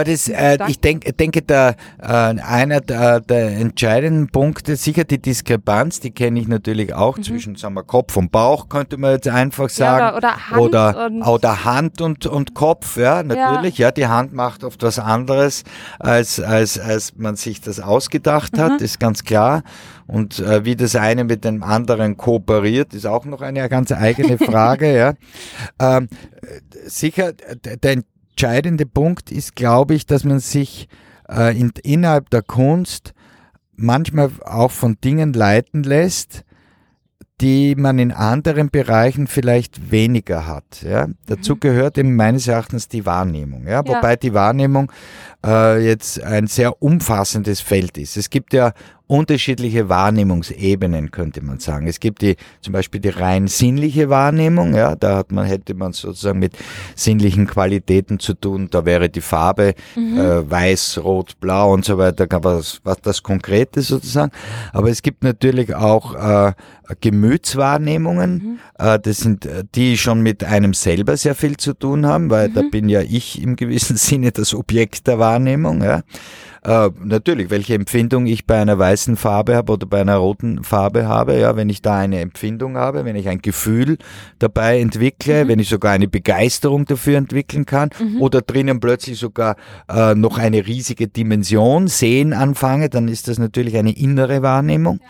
Aber das, äh, ich denk, denke, da äh, einer der, der, entscheidenden Punkte, sicher die Diskrepanz, die kenne ich natürlich auch mhm. zwischen sagen wir, Kopf und Bauch, könnte man jetzt einfach sagen. Ja, oder, oder Hand oder, und, oder Hand und, und Kopf, ja, natürlich. Ja. ja. die Hand macht oft was anderes, als, als, als man sich das ausgedacht hat, mhm. ist ganz klar. Und äh, wie das eine mit dem anderen kooperiert, ist auch noch eine ganz eigene Frage. ja. Ähm, sicher, der entscheidende Punkt ist, glaube ich, dass man sich äh, in, innerhalb der Kunst manchmal auch von Dingen leiten lässt, die man in anderen Bereichen vielleicht weniger hat. Ja? Dazu mhm. gehört eben meines Erachtens die Wahrnehmung. Ja? ja. Wobei die Wahrnehmung äh, jetzt ein sehr umfassendes Feld ist. Es gibt ja unterschiedliche Wahrnehmungsebenen, könnte man sagen. Es gibt die, zum Beispiel die rein sinnliche Wahrnehmung, ja, da hat man, hätte man sozusagen mit sinnlichen Qualitäten zu tun, da wäre die Farbe mhm. äh, weiß, rot, blau und so weiter, was, was das Konkrete sozusagen. Aber es gibt natürlich auch äh, Gemütswahrnehmungen, mhm. äh, das sind äh, die schon mit einem selber sehr viel zu tun haben, weil mhm. da bin ja ich im gewissen Sinne das Objekt der Wahrnehmung, ja. Äh, natürlich, welche Empfindung ich bei einer weißen Farbe habe oder bei einer roten Farbe habe, ja, wenn ich da eine Empfindung habe, wenn ich ein Gefühl dabei entwickle, mhm. wenn ich sogar eine Begeisterung dafür entwickeln kann mhm. oder drinnen plötzlich sogar äh, noch eine riesige Dimension sehen anfange, dann ist das natürlich eine innere Wahrnehmung.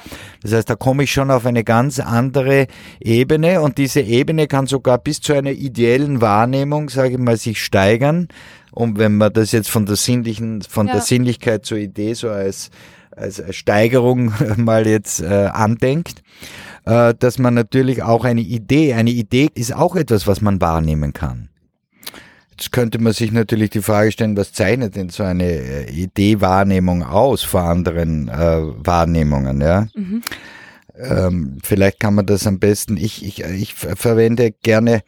Das heißt, da komme ich schon auf eine ganz andere Ebene und diese Ebene kann sogar bis zu einer ideellen Wahrnehmung, sage ich mal, sich steigern. Und wenn man das jetzt von der sinnlichen, von ja. der Sinnlichkeit zur Idee so als, als Steigerung mal jetzt äh, andenkt, äh, dass man natürlich auch eine Idee, eine Idee ist auch etwas, was man wahrnehmen kann. Jetzt könnte man sich natürlich die Frage stellen, was zeichnet denn so eine äh, Idee-Wahrnehmung aus vor anderen äh, Wahrnehmungen, ja? Mhm. Ähm, vielleicht kann man das am besten, ich, ich, ich verwende gerne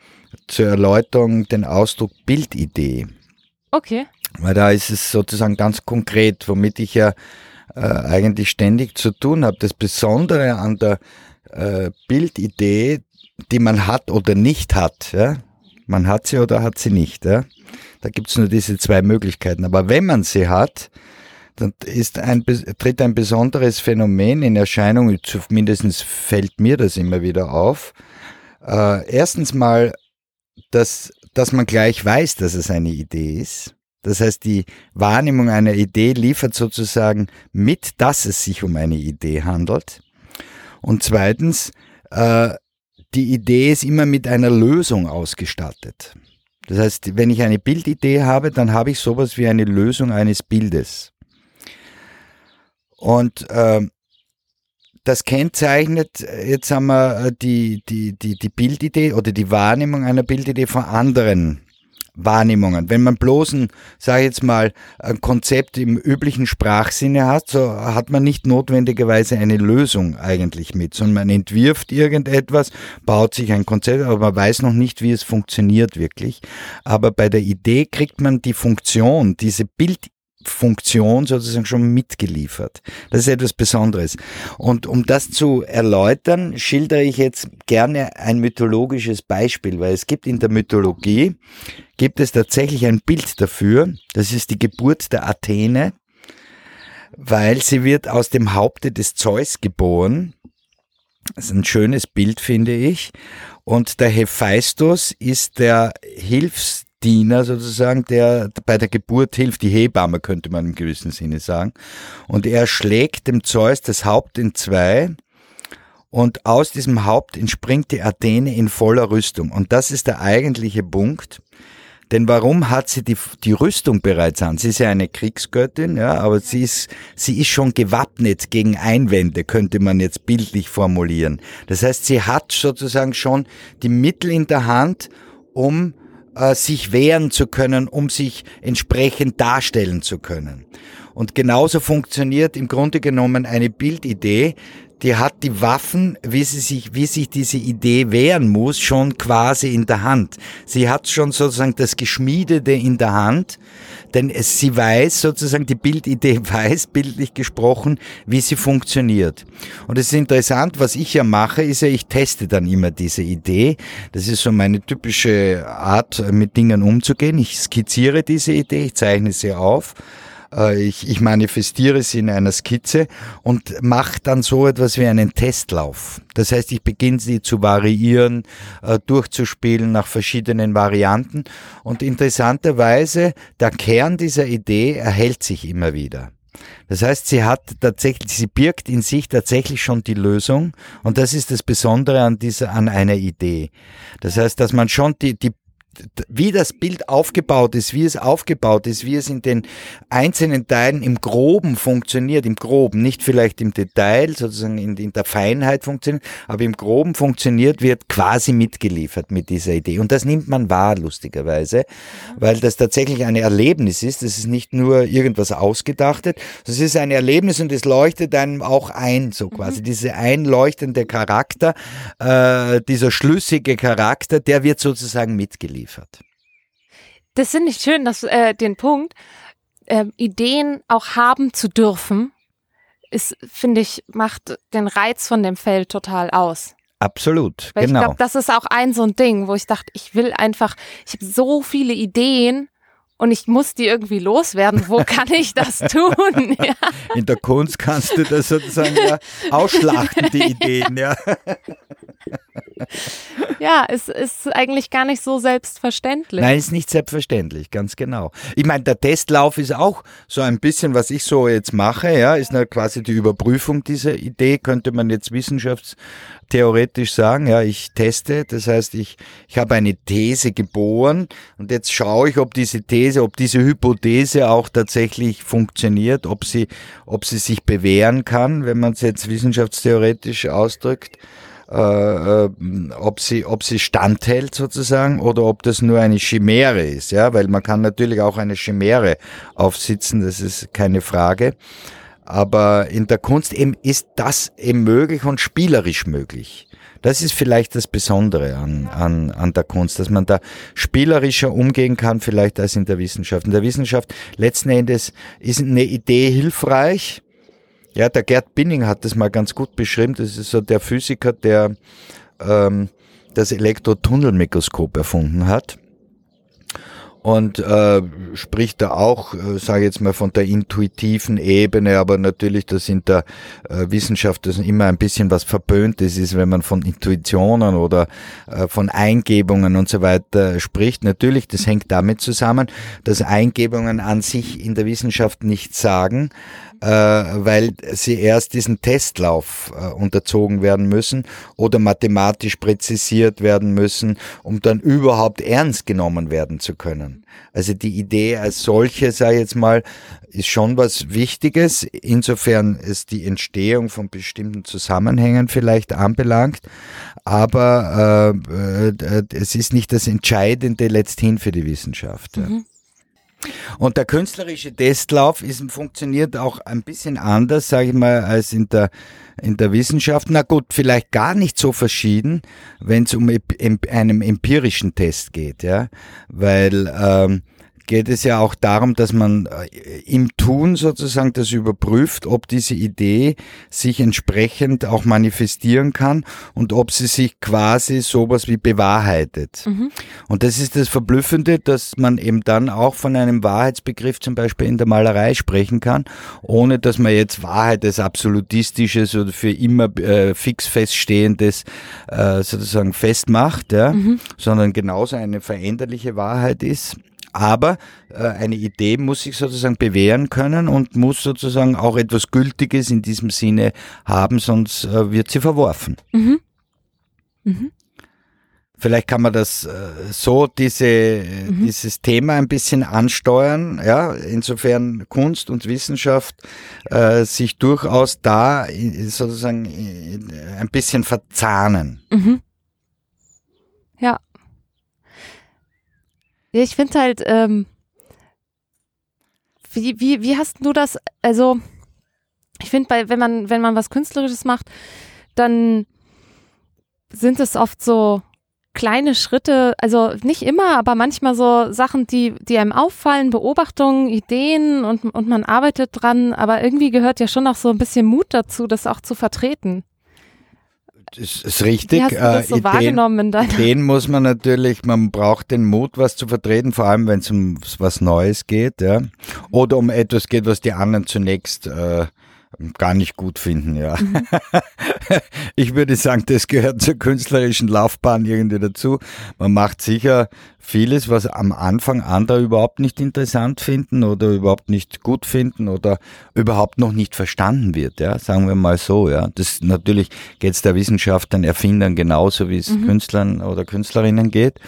zur Erläuterung den Ausdruck Bildidee. Okay. Weil da ist es sozusagen ganz konkret, womit ich ja äh, eigentlich ständig zu tun habe. Das Besondere an der äh, Bildidee, die man hat oder nicht hat, ja? man hat sie oder hat sie nicht. Ja? Da gibt es nur diese zwei Möglichkeiten. Aber wenn man sie hat, dann ist ein, tritt ein besonderes Phänomen in Erscheinung, zumindest fällt mir das immer wieder auf. Äh, erstens mal, dass dass man gleich weiß, dass es eine Idee ist. Das heißt, die Wahrnehmung einer Idee liefert sozusagen mit, dass es sich um eine Idee handelt. Und zweitens, äh, die Idee ist immer mit einer Lösung ausgestattet. Das heißt, wenn ich eine Bildidee habe, dann habe ich sowas wie eine Lösung eines Bildes. Und äh, das kennzeichnet, jetzt haben wir äh, die, die, die, die Bildidee oder die Wahrnehmung einer Bildidee von anderen Wahrnehmungen. Wenn man bloß ein, sage ich jetzt mal, ein Konzept im üblichen Sprachsinne hat, so hat man nicht notwendigerweise eine Lösung eigentlich mit, sondern man entwirft irgendetwas, baut sich ein Konzept, aber man weiß noch nicht, wie es funktioniert wirklich. Aber bei der Idee kriegt man die Funktion, diese Bild Funktion sozusagen schon mitgeliefert. Das ist etwas Besonderes. Und um das zu erläutern, schildere ich jetzt gerne ein mythologisches Beispiel, weil es gibt in der Mythologie, gibt es tatsächlich ein Bild dafür. Das ist die Geburt der Athene, weil sie wird aus dem Haupte des Zeus geboren. Das ist ein schönes Bild, finde ich. Und der Hephaistos ist der Hilfs Diener sozusagen, der bei der Geburt hilft, die Hebamme könnte man im gewissen Sinne sagen. Und er schlägt dem Zeus das Haupt in zwei und aus diesem Haupt entspringt die Athene in voller Rüstung. Und das ist der eigentliche Punkt. Denn warum hat sie die, die Rüstung bereits an? Sie ist ja eine Kriegsgöttin, ja, aber sie ist, sie ist schon gewappnet gegen Einwände, könnte man jetzt bildlich formulieren. Das heißt, sie hat sozusagen schon die Mittel in der Hand, um äh, sich wehren zu können, um sich entsprechend darstellen zu können. Und genauso funktioniert im Grunde genommen eine Bildidee, die hat die Waffen, wie sie sich, wie sich diese Idee wehren muss, schon quasi in der Hand. Sie hat schon sozusagen das Geschmiedete in der Hand, denn es, sie weiß sozusagen, die Bildidee weiß, bildlich gesprochen, wie sie funktioniert. Und es ist interessant, was ich ja mache, ist ja, ich teste dann immer diese Idee. Das ist so meine typische Art, mit Dingen umzugehen. Ich skizziere diese Idee, ich zeichne sie auf ich, ich manifestiere sie in einer Skizze und mache dann so etwas wie einen Testlauf. Das heißt, ich beginne sie zu variieren, äh, durchzuspielen nach verschiedenen Varianten und interessanterweise der Kern dieser Idee erhält sich immer wieder. Das heißt, sie hat tatsächlich, sie birgt in sich tatsächlich schon die Lösung und das ist das Besondere an dieser, an einer Idee. Das heißt, dass man schon die, die wie das Bild aufgebaut ist, wie es aufgebaut ist, wie es in den einzelnen Teilen im Groben funktioniert, im Groben, nicht vielleicht im Detail, sozusagen in, in, der Feinheit funktioniert, aber im Groben funktioniert, wird quasi mitgeliefert mit dieser Idee. Und das nimmt man wahr, lustigerweise, weil das tatsächlich ein Erlebnis ist. Das ist nicht nur irgendwas ausgedachtet, das ist ein Erlebnis und es leuchtet einem auch ein, so quasi. Mhm. Dieser einleuchtende Charakter, äh, dieser schlüssige Charakter, der wird sozusagen mitgeliefert geliefert. Das finde ich schön, dass äh, den Punkt, äh, Ideen auch haben zu dürfen, ist, finde ich, macht den Reiz von dem Feld total aus. Absolut, Weil genau. Ich glaube, das ist auch ein so ein Ding, wo ich dachte, ich will einfach, ich habe so viele Ideen und ich muss die irgendwie loswerden. Wo kann ich das tun? Ja. In der Kunst kannst du das sozusagen ja ausschlachten, die Ideen, ja. Ja, es ist eigentlich gar nicht so selbstverständlich. Nein, ist nicht selbstverständlich, ganz genau. Ich meine, der Testlauf ist auch so ein bisschen, was ich so jetzt mache, ja, ist quasi die Überprüfung dieser Idee, könnte man jetzt wissenschaftstheoretisch sagen. Ja, ich teste, das heißt, ich, ich habe eine These geboren und jetzt schaue ich, ob diese These, ob diese Hypothese auch tatsächlich funktioniert, ob sie, ob sie sich bewähren kann, wenn man es jetzt wissenschaftstheoretisch ausdrückt äh, äh, ob sie ob sie standhält sozusagen oder ob das nur eine Chimäre ist, ja, weil man kann natürlich auch eine Chimäre aufsitzen, das ist keine Frage. Aber in der Kunst eben ist das eben möglich und spielerisch möglich. Das ist vielleicht das Besondere an, an, an der Kunst, dass man da spielerischer umgehen kann, vielleicht als in der Wissenschaft. In der Wissenschaft letzten Endes ist eine Idee hilfreich, ja, der Gerd Binning hat das mal ganz gut beschrieben. Das ist so der Physiker, der ähm, das Elektrotunnelmikroskop erfunden hat und äh, spricht da auch, äh, sage jetzt mal, von der intuitiven Ebene, aber natürlich, das in der äh, Wissenschaft das immer ein bisschen was Verböhntes ist, wenn man von Intuitionen oder äh, von Eingebungen und so weiter spricht. Natürlich, das hängt damit zusammen, dass Eingebungen an sich in der Wissenschaft nichts sagen, weil sie erst diesen Testlauf äh, unterzogen werden müssen oder mathematisch präzisiert werden müssen, um dann überhaupt ernst genommen werden zu können. Also die Idee als solche, ich jetzt mal, ist schon was Wichtiges, insofern es die Entstehung von bestimmten Zusammenhängen vielleicht anbelangt, aber äh, äh, es ist nicht das Entscheidende letzthin für die Wissenschaft. Mhm. Und der künstlerische Testlauf ist, funktioniert auch ein bisschen anders, sage ich mal, als in der, in der Wissenschaft. Na gut, vielleicht gar nicht so verschieden, wenn es um einen empirischen Test geht, ja, weil ähm, geht es ja auch darum, dass man äh, im Tun sozusagen das überprüft, ob diese Idee sich entsprechend auch manifestieren kann und ob sie sich quasi sowas wie bewahrheitet. Mhm. Und das ist das Verblüffende, dass man eben dann auch von einem Wahrheitsbegriff zum Beispiel in der Malerei sprechen kann, ohne dass man jetzt Wahrheit als absolutistisches oder für immer äh, fix feststehendes äh, sozusagen festmacht, ja, mhm. sondern genauso eine veränderliche Wahrheit ist. Aber äh, eine Idee muss sich sozusagen bewähren können und muss sozusagen auch etwas Gültiges in diesem Sinne haben, sonst äh, wird sie verworfen. Mhm. Mhm. Vielleicht kann man das äh, so diese mhm. dieses Thema ein bisschen ansteuern, ja. Insofern Kunst und Wissenschaft äh, sich durchaus da sozusagen ein bisschen verzahnen. Mhm. Ja, ja, ich finde halt, ähm, wie, wie, wie hast du das, also ich finde, wenn man, wenn man was Künstlerisches macht, dann sind es oft so kleine Schritte, also nicht immer, aber manchmal so Sachen, die, die einem auffallen, Beobachtungen, Ideen und, und man arbeitet dran, aber irgendwie gehört ja schon auch so ein bisschen Mut dazu, das auch zu vertreten. Das ist richtig. Wie hast du das so äh, Ideen, wahrgenommen deiner Ideen muss man natürlich, man braucht den Mut, was zu vertreten, vor allem wenn es um was Neues geht, ja. Oder um etwas geht, was die anderen zunächst äh, gar nicht gut finden, ja. Mhm. Ich würde sagen, das gehört zur künstlerischen Laufbahn irgendwie dazu. Man macht sicher vieles, was am Anfang andere überhaupt nicht interessant finden oder überhaupt nicht gut finden oder überhaupt noch nicht verstanden wird, ja, sagen wir mal so, ja. Das natürlich geht es der Wissenschaft, den Erfindern genauso, wie es mhm. Künstlern oder Künstlerinnen geht,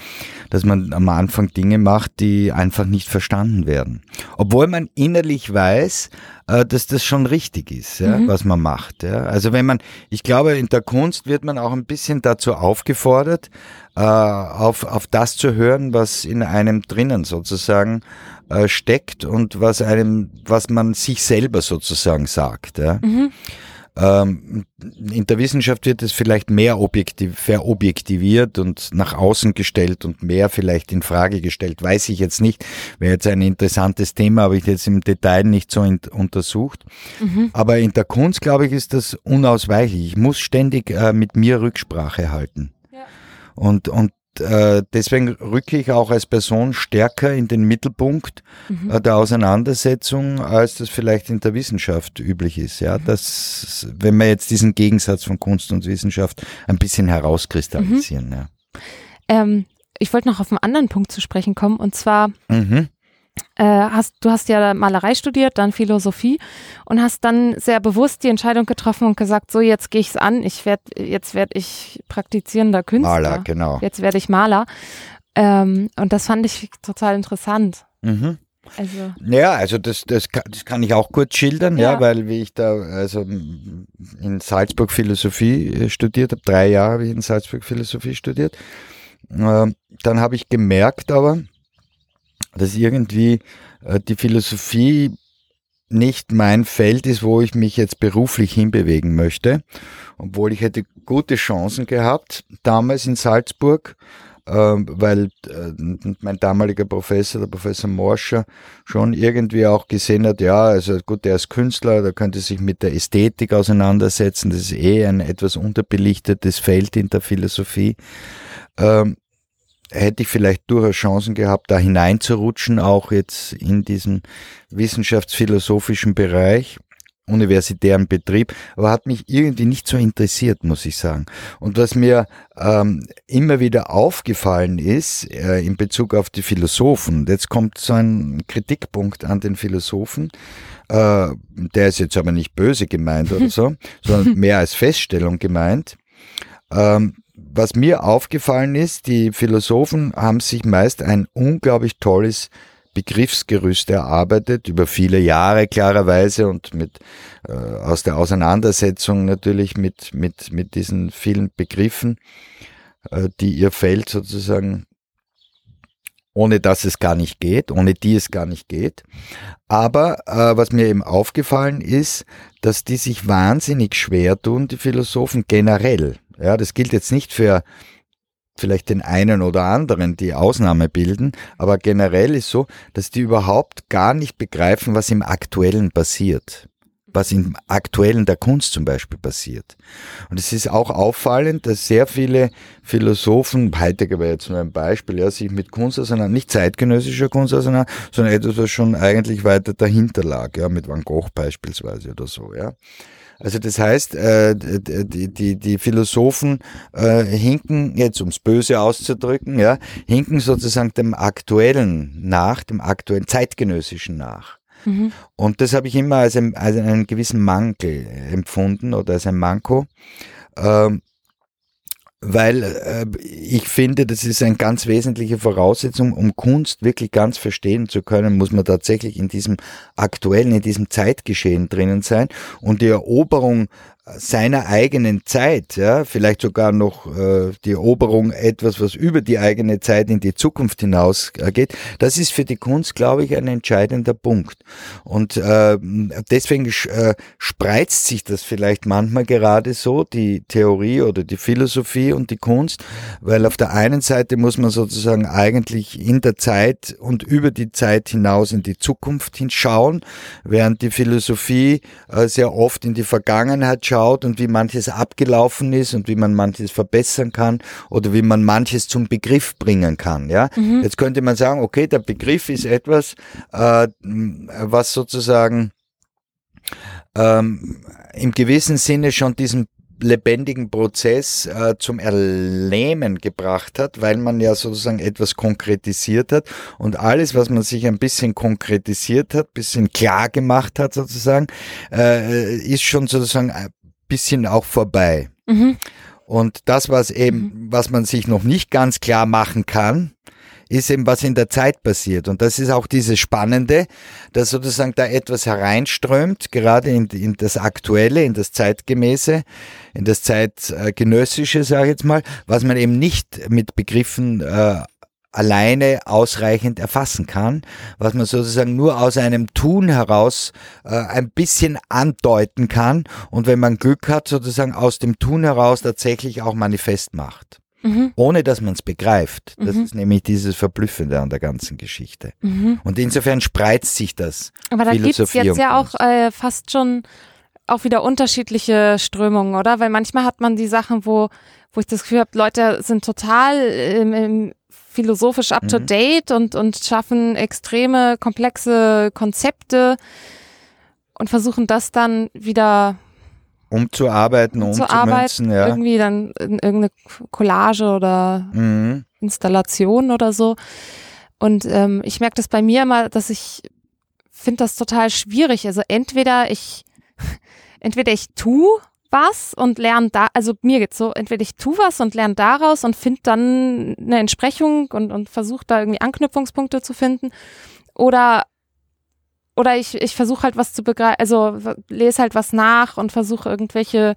dass man am Anfang Dinge macht, die einfach nicht verstanden werden. Obwohl man innerlich weiß, äh, dass das schon richtig ist, ja, mhm. was man macht. Ja. Also wenn man, ich glaube, in der Kunst wird man auch ein bisschen dazu aufgefordert, äh, auf, auf das zu hören, was in einem drinnen sozusagen äh, steckt und was einem, was man sich selber sozusagen sagt. Ja. Mhm. Ähm, in der Wissenschaft wird es vielleicht mehr objektiv, verobjektiviert und nach außen gestellt und mehr vielleicht in Frage gestellt. Weiß ich jetzt nicht. Wäre jetzt ein interessantes Thema, habe ich jetzt im Detail nicht so in, untersucht. Mhm. Aber in der Kunst, glaube ich, ist das unausweichlich. Ich muss ständig äh, mit mir Rücksprache halten. Ja. Und, und äh, deswegen rücke ich auch als Person stärker in den Mittelpunkt mhm. äh, der Auseinandersetzung, als das vielleicht in der Wissenschaft üblich ist. Ja, mhm. das, wenn wir jetzt diesen Gegensatz von Kunst und Wissenschaft ein bisschen herauskristallisieren. Mhm. Ja. Ähm, ich wollte noch auf einen anderen Punkt zu sprechen kommen, und zwar mhm äh, hast, du hast ja Malerei studiert, dann Philosophie und hast dann sehr bewusst die Entscheidung getroffen und gesagt, so jetzt gehe ich es an, ich werd, jetzt werde ich praktizierender Künstler. Maler, genau. Jetzt werde ich Maler. Ähm, und das fand ich total interessant. Mhm. Also. Ja, also das, das, kann, das kann ich auch kurz schildern, ja. ja, weil wie ich da also in Salzburg Philosophie äh, studiert habe, drei Jahre habe ich in Salzburg Philosophie studiert, äh, dann habe ich gemerkt aber, dass irgendwie äh, die Philosophie nicht mein Feld ist, wo ich mich jetzt beruflich hinbewegen möchte, obwohl ich hätte gute Chancen gehabt damals in Salzburg, äh, weil äh, mein damaliger Professor, der Professor Morscher, schon irgendwie auch gesehen hat, ja, also gut, der ist Künstler, der könnte sich mit der Ästhetik auseinandersetzen, das ist eh ein etwas unterbelichtetes Feld in der Philosophie. Ähm, hätte ich vielleicht durchaus Chancen gehabt, da hineinzurutschen, auch jetzt in diesen wissenschaftsphilosophischen Bereich, universitären Betrieb, aber hat mich irgendwie nicht so interessiert, muss ich sagen. Und was mir ähm, immer wieder aufgefallen ist äh, in Bezug auf die Philosophen, jetzt kommt so ein Kritikpunkt an den Philosophen, äh, der ist jetzt aber nicht böse gemeint oder so, sondern mehr als Feststellung gemeint. Ähm, was mir aufgefallen ist, die Philosophen haben sich meist ein unglaublich tolles Begriffsgerüst erarbeitet, über viele Jahre klarerweise und mit, äh, aus der Auseinandersetzung natürlich mit, mit, mit diesen vielen Begriffen, äh, die ihr Feld sozusagen, ohne dass es gar nicht geht, ohne die es gar nicht geht. Aber äh, was mir eben aufgefallen ist, dass die sich wahnsinnig schwer tun, die Philosophen generell ja, das gilt jetzt nicht für vielleicht den einen oder anderen, die Ausnahme bilden, aber generell ist so, dass die überhaupt gar nicht begreifen, was im Aktuellen passiert was im Aktuellen der Kunst zum Beispiel passiert. Und es ist auch auffallend, dass sehr viele Philosophen, Heidegger wäre jetzt nur ein Beispiel, ja, sich mit Kunst auseinander, nicht zeitgenössischer Kunst auseinander, sondern etwas, was schon eigentlich weiter dahinter lag, ja, mit Van Gogh beispielsweise oder so, ja. Also das heißt, äh, die, die, die Philosophen äh, hinken, jetzt ums Böse auszudrücken, ja, hinken sozusagen dem Aktuellen nach, dem aktuellen Zeitgenössischen nach. Mhm. Und das habe ich immer als, ein, als einen gewissen Mangel empfunden oder als ein Manko. Ähm, weil äh, ich finde, das ist eine ganz wesentliche Voraussetzung, um Kunst wirklich ganz verstehen zu können, muss man tatsächlich in diesem aktuellen, in diesem Zeitgeschehen drinnen sein. Und die Eroberung seiner eigenen Zeit, ja, vielleicht sogar noch äh, die Eroberung etwas, was über die eigene Zeit in die Zukunft hinaus äh, geht, das ist für die Kunst, glaube ich, ein entscheidender Punkt. Und äh, deswegen äh, spreizt sich das vielleicht manchmal gerade so, die Theorie oder die Philosophie und die Kunst, weil auf der einen Seite muss man sozusagen eigentlich in der Zeit und über die Zeit hinaus in die Zukunft hinschauen, während die Philosophie äh, sehr oft in die Vergangenheit schaut und wie manches abgelaufen ist und wie man manches verbessern kann oder wie man manches zum Begriff bringen kann. Ja, mhm. jetzt könnte man sagen, okay, der Begriff ist etwas, äh, was sozusagen ähm, im gewissen Sinne schon diesen lebendigen Prozess äh, zum Erlähmen gebracht hat, weil man ja sozusagen etwas konkretisiert hat und alles, was man sich ein bisschen konkretisiert hat, bisschen klar gemacht hat sozusagen, äh, ist schon sozusagen bisschen auch vorbei. Mhm. Und das, was eben, mhm. was man sich noch nicht ganz klar machen kann, ist eben, was in der Zeit passiert. Und das ist auch dieses Spannende, dass sozusagen da etwas hereinströmt, gerade in, in das Aktuelle, in das Zeitgemäße, in das Zeitgenössische, sage ich jetzt mal, was man eben nicht mit Begriffen äh, alleine ausreichend erfassen kann, was man sozusagen nur aus einem Tun heraus äh, ein bisschen andeuten kann und wenn man Glück hat, sozusagen aus dem Tun heraus tatsächlich auch manifest macht mhm. ohne dass man es begreift. Das mhm. ist nämlich dieses Verblüffende an der ganzen Geschichte. Mhm. Und insofern spreizt sich das. Aber da gibt es jetzt ja auch äh, fast schon auch wieder unterschiedliche Strömungen, oder? Weil manchmal hat man die Sachen, wo, wo ich das Gefühl habe, Leute sind total im, im philosophisch up to mhm. date und, und schaffen extreme, komplexe Konzepte und versuchen das dann wieder umzuarbeiten, umzumünzen, ja. Irgendwie dann in irgendeine Collage oder mhm. Installation oder so. Und ähm, ich merke das bei mir immer, dass ich finde das total schwierig. Also entweder ich, entweder ich tu was und lerne da, also mir geht's so, entweder ich tu was und lerne daraus und finde dann eine Entsprechung und, und versuche da irgendwie Anknüpfungspunkte zu finden. Oder oder ich, ich versuche halt was zu begreifen, also lese halt was nach und versuche irgendwelche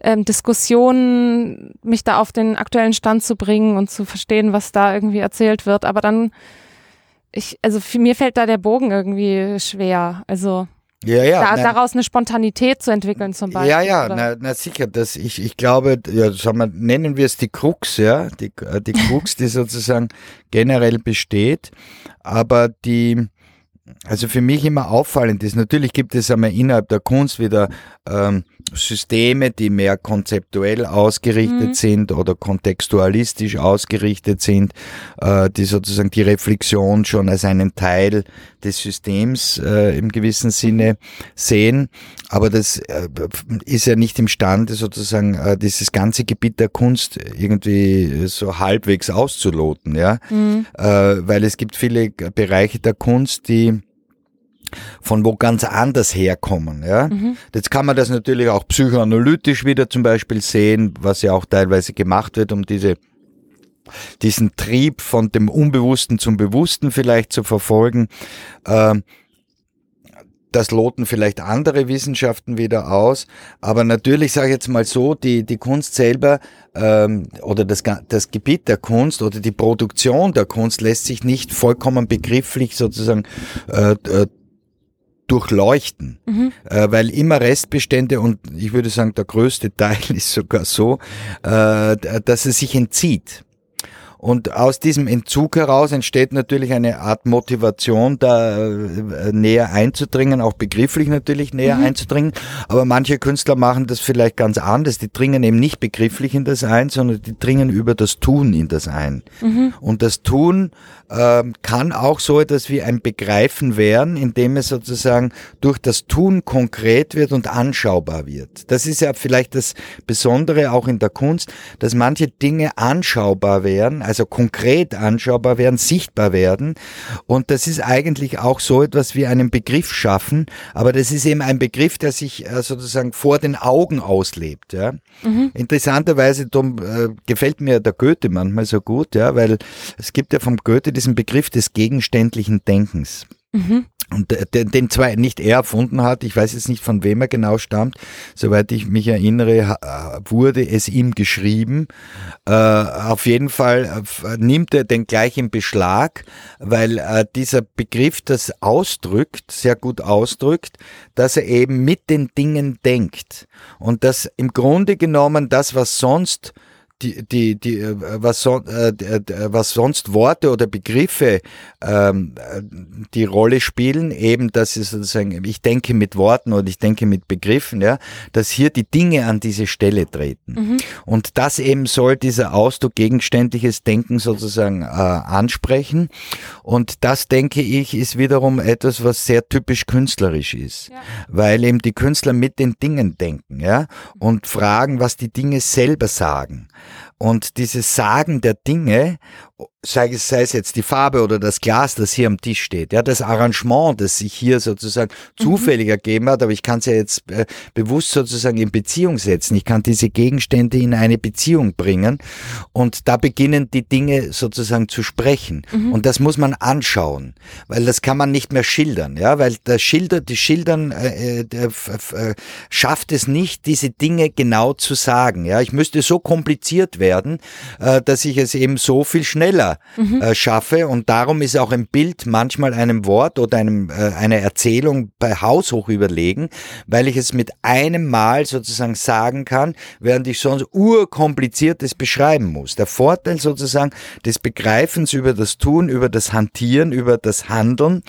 ähm, Diskussionen, mich da auf den aktuellen Stand zu bringen und zu verstehen, was da irgendwie erzählt wird. Aber dann, ich, also für mir fällt da der Bogen irgendwie schwer. Also ja, ja, da, na, daraus eine Spontanität zu entwickeln zum Beispiel. Ja, ja, na, na, sicher. Das, ich, ich glaube, ja, sagen wir, nennen wir es die Krux, ja, die, äh, die Krux, die sozusagen generell besteht, aber die also für mich immer auffallend ist, natürlich gibt es einmal innerhalb der Kunst wieder ähm, Systeme, die mehr konzeptuell ausgerichtet mhm. sind oder kontextualistisch ausgerichtet sind, äh, die sozusagen die Reflexion schon als einen Teil des Systems äh, im gewissen Sinne sehen. Aber das äh, ist ja nicht imstande, sozusagen äh, dieses ganze Gebiet der Kunst irgendwie so halbwegs auszuloten, ja, mhm. Äh, weil es gibt viele Bereiche der Kunst, die von wo ganz anders herkommen. Ja? Mhm. Jetzt kann man das natürlich auch psychoanalytisch wieder zum Beispiel sehen, was ja auch teilweise gemacht wird, um diese diesen Trieb von dem Unbewussten zum Bewussten vielleicht zu verfolgen. Ähm, das loten vielleicht andere Wissenschaften wieder aus. Aber natürlich sage ich jetzt mal so, die, die Kunst selber ähm, oder das, das Gebiet der Kunst oder die Produktion der Kunst lässt sich nicht vollkommen begrifflich sozusagen äh, äh durchleuchten, mhm. äh, weil immer Restbestände und ich würde sagen, der größte Teil ist sogar so, äh, dass es sich entzieht. Und aus diesem Entzug heraus entsteht natürlich eine Art Motivation, da äh, näher einzudringen, auch begrifflich natürlich näher mhm. einzudringen. Aber manche Künstler machen das vielleicht ganz anders. Die dringen eben nicht begrifflich in das ein, sondern die dringen über das Tun in das ein. Mhm. Und das Tun äh, kann auch so etwas wie ein Begreifen werden, indem es sozusagen durch das Tun konkret wird und anschaubar wird. Das ist ja vielleicht das Besondere auch in der Kunst, dass manche Dinge anschaubar werden, also konkret anschaubar werden, sichtbar werden. Und das ist eigentlich auch so etwas wie einen Begriff schaffen, aber das ist eben ein Begriff, der sich äh, sozusagen vor den Augen auslebt. Ja. Mhm. Interessanterweise darum, äh, gefällt mir der Goethe manchmal so gut, ja, weil es gibt ja vom Goethe diesen Begriff des gegenständlichen Denkens. Mhm. Und den, den zwei nicht er erfunden hat, ich weiß jetzt nicht von wem er genau stammt, soweit ich mich erinnere, wurde es ihm geschrieben. Äh, auf jeden Fall äh, nimmt er den gleich in Beschlag, weil äh, dieser Begriff das ausdrückt, sehr gut ausdrückt, dass er eben mit den Dingen denkt und dass im Grunde genommen das, was sonst die, die, die, äh, was, so, äh, äh, was sonst Worte oder Begriffe ähm, die Rolle spielen, eben, dass ich sozusagen, ich denke mit Worten oder ich denke mit Begriffen, ja, dass hier die Dinge an diese Stelle treten. Mhm. Und das eben soll dieser Ausdruck gegenständliches Denken sozusagen äh, ansprechen. Und das, denke ich, ist wiederum etwas, was sehr typisch künstlerisch ist, ja. weil eben die Künstler mit den Dingen denken, ja, und fragen, was die Dinge selber sagen. Und dieses Sagen der Dinge sei es, sei es jetzt die Farbe oder das Glas, das hier am Tisch steht, ja, das Arrangement, das sich hier sozusagen mhm. zufällig ergeben hat, aber ich kann es ja jetzt äh, bewusst sozusagen in Beziehung setzen. Ich kann diese Gegenstände in eine Beziehung bringen und da beginnen die Dinge sozusagen zu sprechen. Mhm. Und das muss man anschauen, weil das kann man nicht mehr schildern, ja, weil das Schilder, die Schildern äh, äh, äh, schafft es nicht, diese Dinge genau zu sagen. Ja, ich müsste so kompliziert werden, äh, dass ich es eben so viel schneller mhm. äh, schaffe. Und darum ist auch ein Bild manchmal einem Wort oder einem, äh, einer Erzählung bei Haus hoch überlegen, weil ich es mit einem Mal sozusagen sagen kann, während ich sonst urkompliziertes beschreiben muss. Der Vorteil sozusagen des Begreifens über das Tun, über das Hantieren, über das Handeln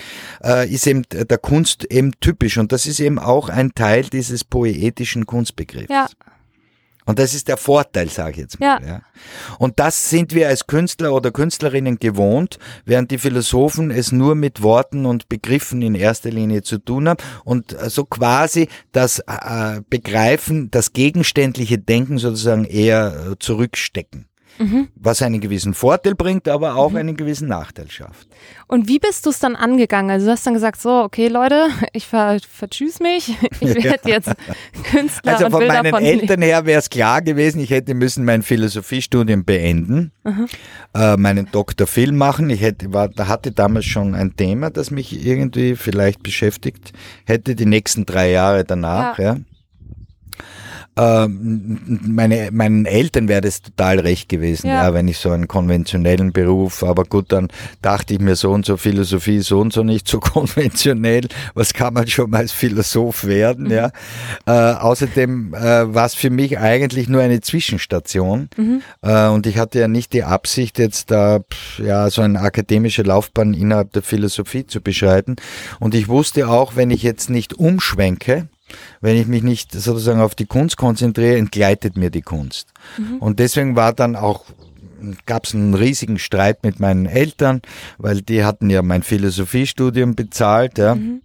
äh, ist eben der Kunst eben typisch. Und das ist eben auch ein Teil dieses poetischen Kunstbegriffs. Ja. Und das ist der Vorteil, sage ich jetzt mal. Ja. ja. Und das sind wir als Künstler oder Künstlerinnen gewohnt, während die Philosophen es nur mit Worten und Begriffen in erster Linie zu tun haben und so quasi das äh, Begreifen, das gegenständliche Denken sozusagen eher äh, zurückstecken mhm. was einen gewissen Vorteil bringt, aber auch mhm. einen gewissen Nachteil schafft. Und wie bist du es dann angegangen? Also du hast dann gesagt, so, okay Leute, ich ver vertschüss mich, ich werde jetzt Künstler Also von meinen Eltern her wäre es klar gewesen, ich hätte müssen mein Philosophiestudium beenden, äh, meinen Doktor Film machen. Ich hätte, war, da hatte damals schon ein Thema, das mich irgendwie vielleicht beschäftigt hätte, die nächsten drei Jahre danach. Ja. ja. Ähm, meine, meinen Eltern wäre das total recht gewesen, ja. ja. wenn ich so einen konventionellen Beruf, aber gut, dann dachte ich mir so und so Philosophie, so und so nicht so konventionell, was kann man schon mal als Philosoph werden, mhm. ja. Äh, außerdem äh, war es für mich eigentlich nur eine Zwischenstation mhm. äh, und ich hatte ja nicht die Absicht, jetzt da ja so eine akademische Laufbahn innerhalb der Philosophie zu beschreiten und ich wusste auch, wenn ich jetzt nicht umschwenke, wenn ich mich nicht sozusagen auf die Kunst konzentriere, entgleitet mir die Kunst. Mhm. Und deswegen war dann auch gab es einen riesigen Streit mit meinen Eltern, weil die hatten ja mein Philosophiestudium bezahlt, ja. Mhm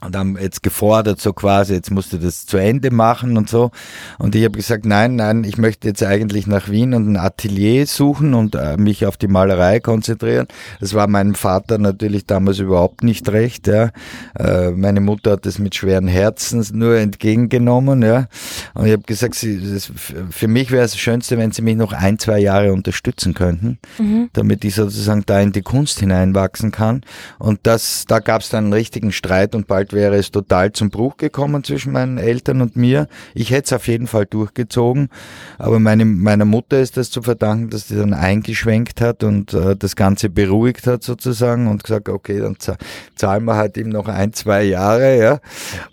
und haben jetzt gefordert, so quasi, jetzt musst du das zu Ende machen und so. Und ich habe gesagt, nein, nein, ich möchte jetzt eigentlich nach Wien und ein Atelier suchen und äh, mich auf die Malerei konzentrieren. Das war meinem Vater natürlich damals überhaupt nicht recht. Ja. Äh, meine Mutter hat das mit schweren Herzen nur entgegengenommen. Ja. Und ich habe gesagt, sie, das, für mich wäre es das Schönste, wenn sie mich noch ein, zwei Jahre unterstützen könnten, mhm. damit ich sozusagen da in die Kunst hineinwachsen kann. Und das, da gab es dann einen richtigen Streit und bald bald wäre es total zum Bruch gekommen zwischen meinen Eltern und mir. Ich hätte es auf jeden Fall durchgezogen, aber meine, meiner Mutter ist das zu verdanken, dass sie dann eingeschwenkt hat und äh, das Ganze beruhigt hat sozusagen und gesagt, okay, dann zahlen wir halt eben noch ein, zwei Jahre, ja.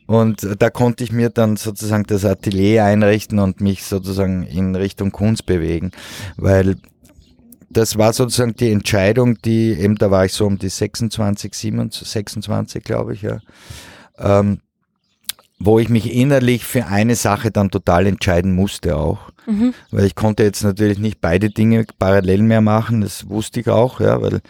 Und da konnte ich mir dann sozusagen das Atelier einrichten und mich sozusagen in Richtung Kunst bewegen, weil das war sozusagen die Entscheidung, die eben, da war ich so um die 26, 27, 26, glaube ich, ja, ähm, wo ich mich innerlich für eine Sache dann total entscheiden musste auch. Mhm. Weil ich konnte jetzt natürlich nicht beide Dinge parallel mehr machen, das wusste ich auch, ja, weil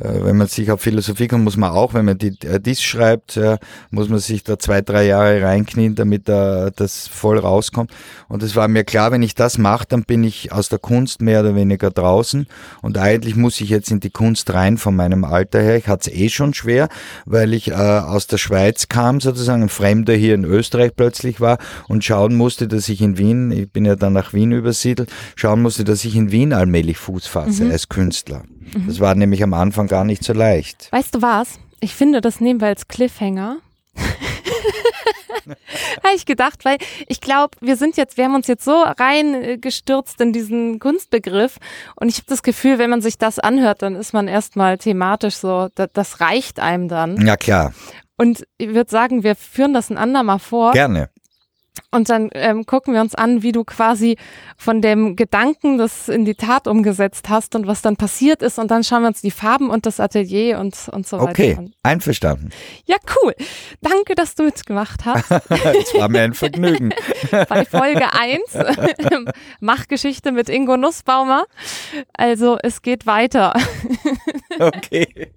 äh, wenn man sich auf Philosophie kommt, muss man auch, wenn man die, äh, dies schreibt, ja, muss man sich da zwei, drei Jahre reinknien, damit da das voll rauskommt. Und es war mir klar, wenn ich das mache, dann bin ich aus der Kunst mehr oder weniger draußen. Und eigentlich muss ich jetzt in die Kunst rein von meinem Alter her. Ich hatte es eh schon schwer, weil ich äh, aus der Schweiz kam, sozusagen ein Fremder hier in Österreich plötzlich war und schauen musste, dass ich in Wien, ich bin ja dann nach Wien übersiedelt, schauen musste, dass ich in Wien allmählich Fuß fasse mhm. als Künstler. Mhm. Das war nämlich am Anfang gar nicht so leicht. Weißt du was? ich finde, das nehmen wir als Cliffhanger. Habe ich gedacht, weil ich glaube, wir sind jetzt, wir haben uns jetzt so reingestürzt in diesen Kunstbegriff und ich habe das Gefühl, wenn man sich das anhört, dann ist man erstmal thematisch so, das, das reicht einem dann. Ja, klar. Und ich würde sagen, wir führen das ein andermal vor. Gerne. Und dann ähm, gucken wir uns an, wie du quasi von dem Gedanken das in die Tat umgesetzt hast und was dann passiert ist. Und dann schauen wir uns die Farben und das Atelier und, und so weiter okay. an. Okay, einverstanden. Ja, cool. Danke, dass du mitgemacht hast. Es war mir ein Vergnügen. Bei Folge 1, Machgeschichte mit Ingo Nussbaumer. Also es geht weiter. Okay.